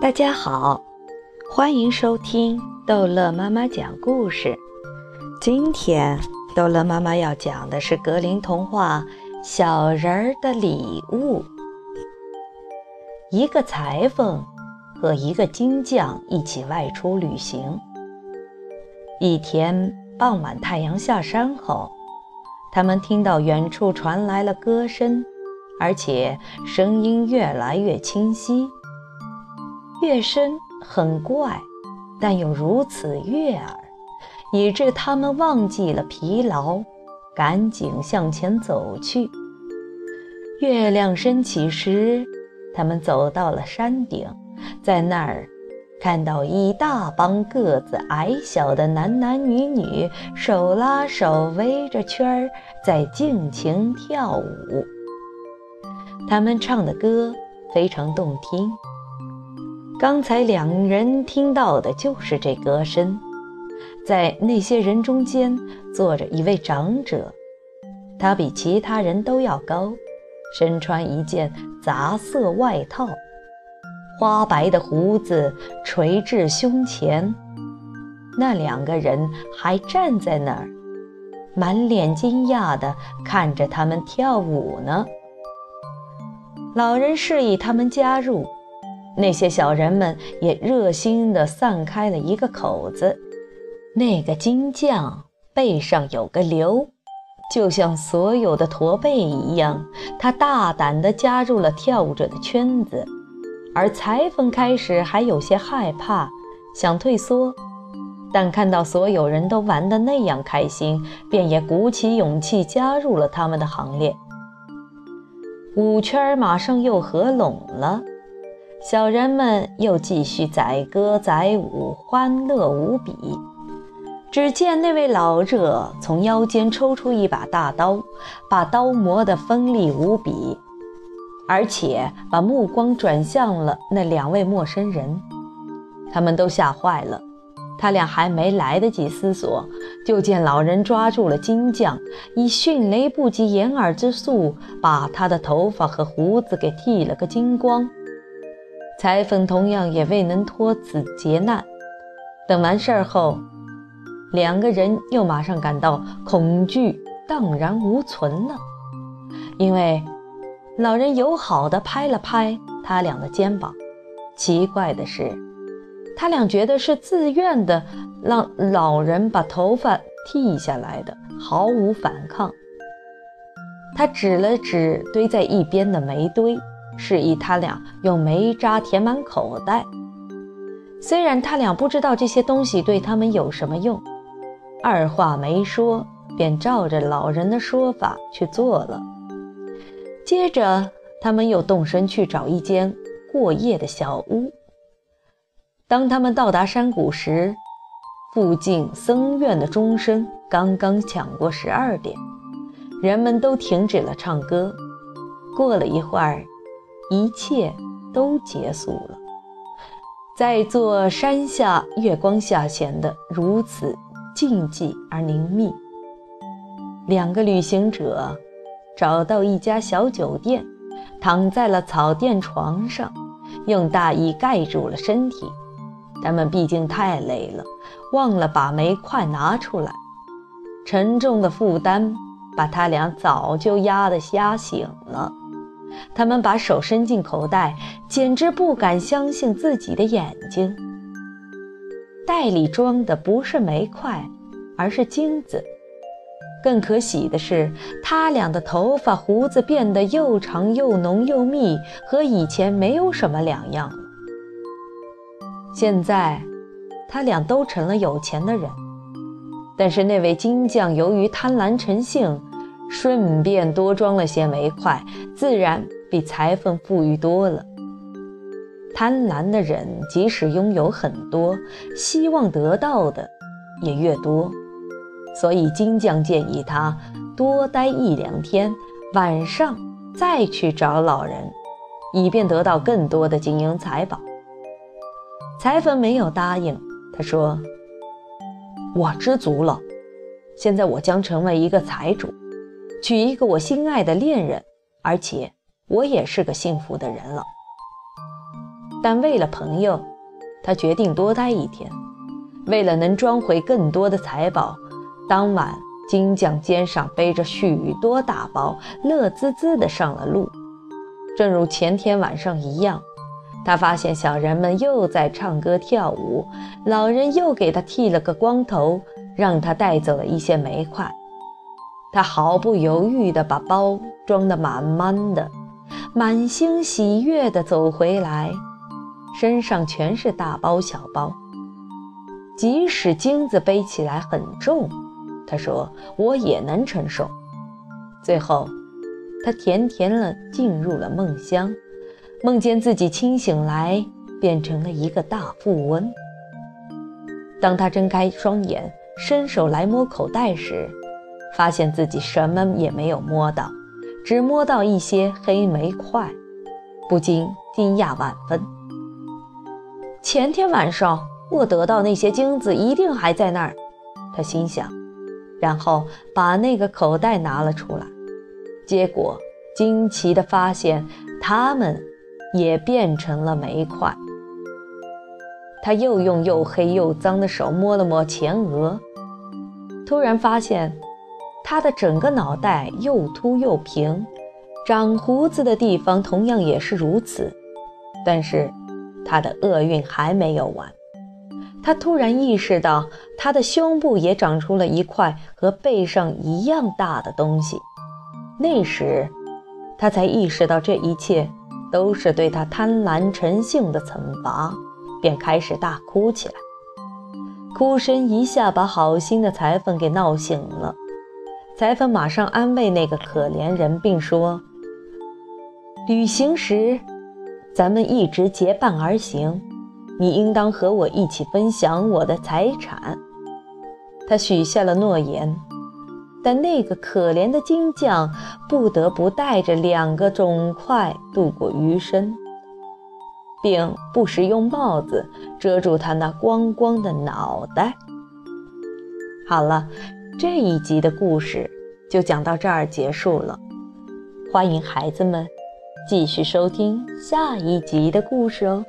大家好，欢迎收听逗乐妈妈讲故事。今天逗乐妈妈要讲的是格林童话《小人儿的礼物》。一个裁缝和一个金匠一起外出旅行。一天傍晚，太阳下山后，他们听到远处传来了歌声，而且声音越来越清晰。乐声很怪，但又如此悦耳，以致他们忘记了疲劳，赶紧向前走去。月亮升起时，他们走到了山顶，在那儿看到一大帮个子矮小的男男女女手拉手围着圈儿在尽情跳舞。他们唱的歌非常动听。刚才两人听到的就是这歌声，在那些人中间坐着一位长者，他比其他人都要高，身穿一件杂色外套，花白的胡子垂至胸前。那两个人还站在那儿，满脸惊讶地看着他们跳舞呢。老人示意他们加入。那些小人们也热心地散开了一个口子。那个金匠背上有个瘤，就像所有的驼背一样，他大胆地加入了跳舞者的圈子。而裁缝开始还有些害怕，想退缩，但看到所有人都玩得那样开心，便也鼓起勇气加入了他们的行列。舞圈马上又合拢了。小人们又继续载歌载舞，欢乐无比。只见那位老者从腰间抽出一把大刀，把刀磨得锋利无比，而且把目光转向了那两位陌生人。他们都吓坏了。他俩还没来得及思索，就见老人抓住了金匠，以迅雷不及掩耳之速把他的头发和胡子给剃了个精光。裁缝同样也未能脱此劫难。等完事儿后，两个人又马上感到恐惧荡然无存了，因为老人友好地拍了拍他俩的肩膀。奇怪的是，他俩觉得是自愿的，让老人把头发剃下来的，毫无反抗。他指了指堆在一边的煤堆。示意他俩用煤渣填满口袋。虽然他俩不知道这些东西对他们有什么用，二话没说，便照着老人的说法去做了。接着，他们又动身去找一间过夜的小屋。当他们到达山谷时，附近僧院的钟声刚刚抢过十二点，人们都停止了唱歌。过了一会儿。一切都结束了，在座山下月光下显得如此静寂而宁谧。两个旅行者找到一家小酒店，躺在了草垫床上，用大衣盖住了身体。他们毕竟太累了，忘了把煤块拿出来，沉重的负担把他俩早就压得瞎醒了。他们把手伸进口袋，简直不敢相信自己的眼睛。袋里装的不是煤块，而是金子。更可喜的是，他俩的头发、胡子变得又长又浓又密，和以前没有什么两样。现在，他俩都成了有钱的人。但是那位金匠由于贪婪成性。顺便多装了些煤块，自然比裁缝富裕多了。贪婪的人即使拥有很多，希望得到的也越多。所以金匠建议他多待一两天，晚上再去找老人，以便得到更多的金银财宝。裁缝没有答应，他说：“我知足了，现在我将成为一个财主。”娶一个我心爱的恋人，而且我也是个幸福的人了。但为了朋友，他决定多待一天。为了能装回更多的财宝，当晚金匠肩上背着许多大包，乐滋滋地上了路。正如前天晚上一样，他发现小人们又在唱歌跳舞，老人又给他剃了个光头，让他带走了一些煤块。他毫不犹豫地把包装得满满的，满心喜悦地走回来，身上全是大包小包。即使金子背起来很重，他说我也能承受。最后，他甜甜地进入了梦乡，梦见自己清醒来变成了一个大富翁。当他睁开双眼，伸手来摸口袋时，发现自己什么也没有摸到，只摸到一些黑煤块，不禁惊讶万分。前天晚上。我得到那些金子一定还在那儿，他心想，然后把那个口袋拿了出来，结果惊奇地发现它们也变成了煤块。他又用又黑又脏的手摸了摸前额，突然发现他的整个脑袋又秃又平，长胡子的地方同样也是如此，但是他的厄运还没有完。他突然意识到，他的胸部也长出了一块和背上一样大的东西。那时，他才意识到这一切都是对他贪婪成性的惩罚，便开始大哭起来。哭声一下把好心的裁缝给闹醒了。裁缝马上安慰那个可怜人，并说：“旅行时，咱们一直结伴而行。”你应当和我一起分享我的财产。他许下了诺言，但那个可怜的金匠不得不带着两个肿块度过余生，并不时用帽子遮住他那光光的脑袋。好了，这一集的故事就讲到这儿结束了。欢迎孩子们继续收听下一集的故事哦。